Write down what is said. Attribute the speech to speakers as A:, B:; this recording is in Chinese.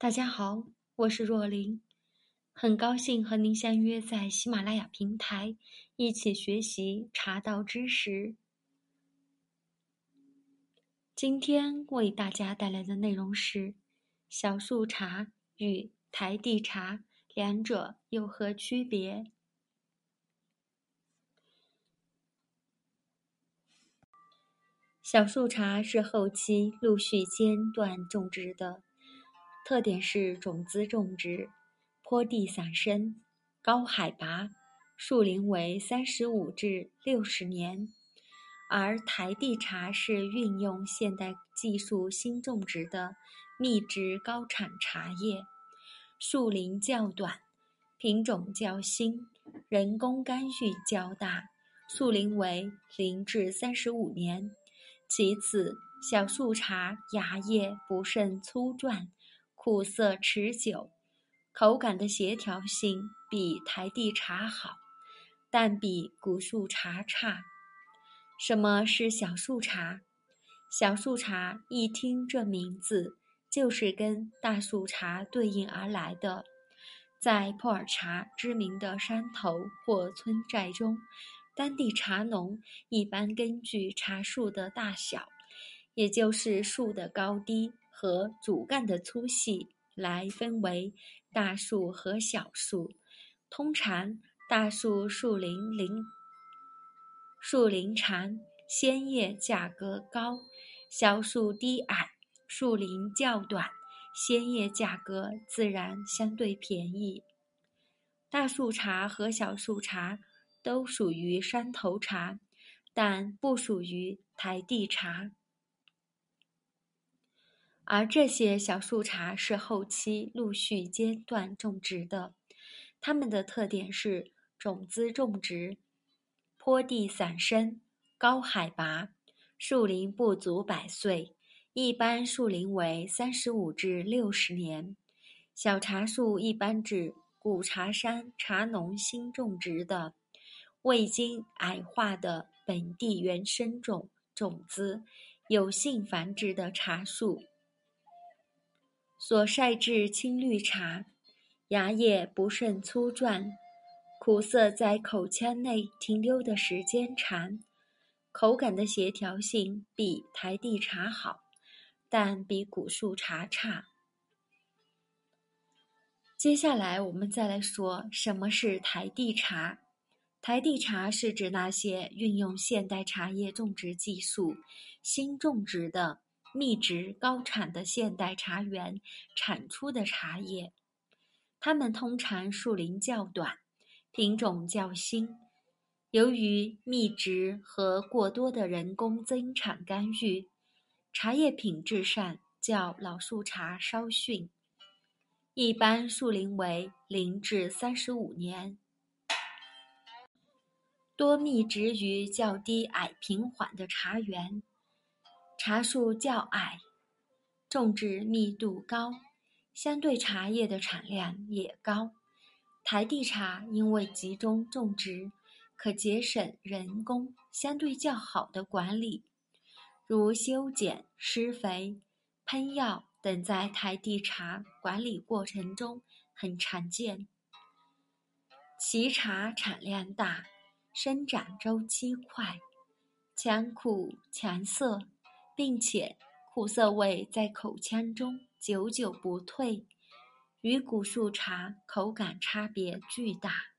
A: 大家好，我是若琳，很高兴和您相约在喜马拉雅平台，一起学习茶道知识。今天为大家带来的内容是小树茶与台地茶两者有何区别？小树茶是后期陆续间断种植的，特点是种子种植，坡地散生，高海拔，树龄为三十五至六十年；而台地茶是运用现代技术新种植的密植高产茶叶，树龄较短，品种较新，人工干预较大，树龄为零至三十五年。其次，小树茶芽叶不甚粗壮，苦涩持久，口感的协调性比台地茶好，但比古树茶差。什么是小树茶？小树茶一听这名字，就是跟大树茶对应而来的。在普洱茶知名的山头或村寨中。当地茶农一般根据茶树的大小，也就是树的高低和主干的粗细，来分为大树和小树。通常，大树树龄龄树龄长，鲜叶价格高；小树低矮，树龄较短，鲜叶价格自然相对便宜。大树茶和小树茶。都属于山头茶，但不属于台地茶。而这些小树茶是后期陆续间断种植的，它们的特点是种子种植，坡地散生，高海拔，树龄不足百岁，一般树龄为三十五至六十年。小茶树一般指古茶山茶农新种植的。未经矮化的本地原生种种子，有性繁殖的茶树，所晒制青绿茶，芽叶不甚粗壮，苦涩在口腔内停留的时间长，口感的协调性比台地茶好，但比古树茶差。接下来我们再来说什么是台地茶。台地茶是指那些运用现代茶叶种植技术、新种植的密植高产的现代茶园产出的茶叶。它们通常树龄较短，品种较新。由于密植和过多的人工增产干预，茶叶品质上较老树茶稍逊，一般树龄为零至三十五年。多密植于较低矮平缓的茶园，茶树较矮，种植密度高，相对茶叶的产量也高。台地茶因为集中种植，可节省人工相对较好的管理，如修剪、施肥、喷药等，在台地茶管理过程中很常见。其茶产量大。生长周期快，强苦强涩，并且苦涩味在口腔中久久不退，与古树茶口感差别巨大。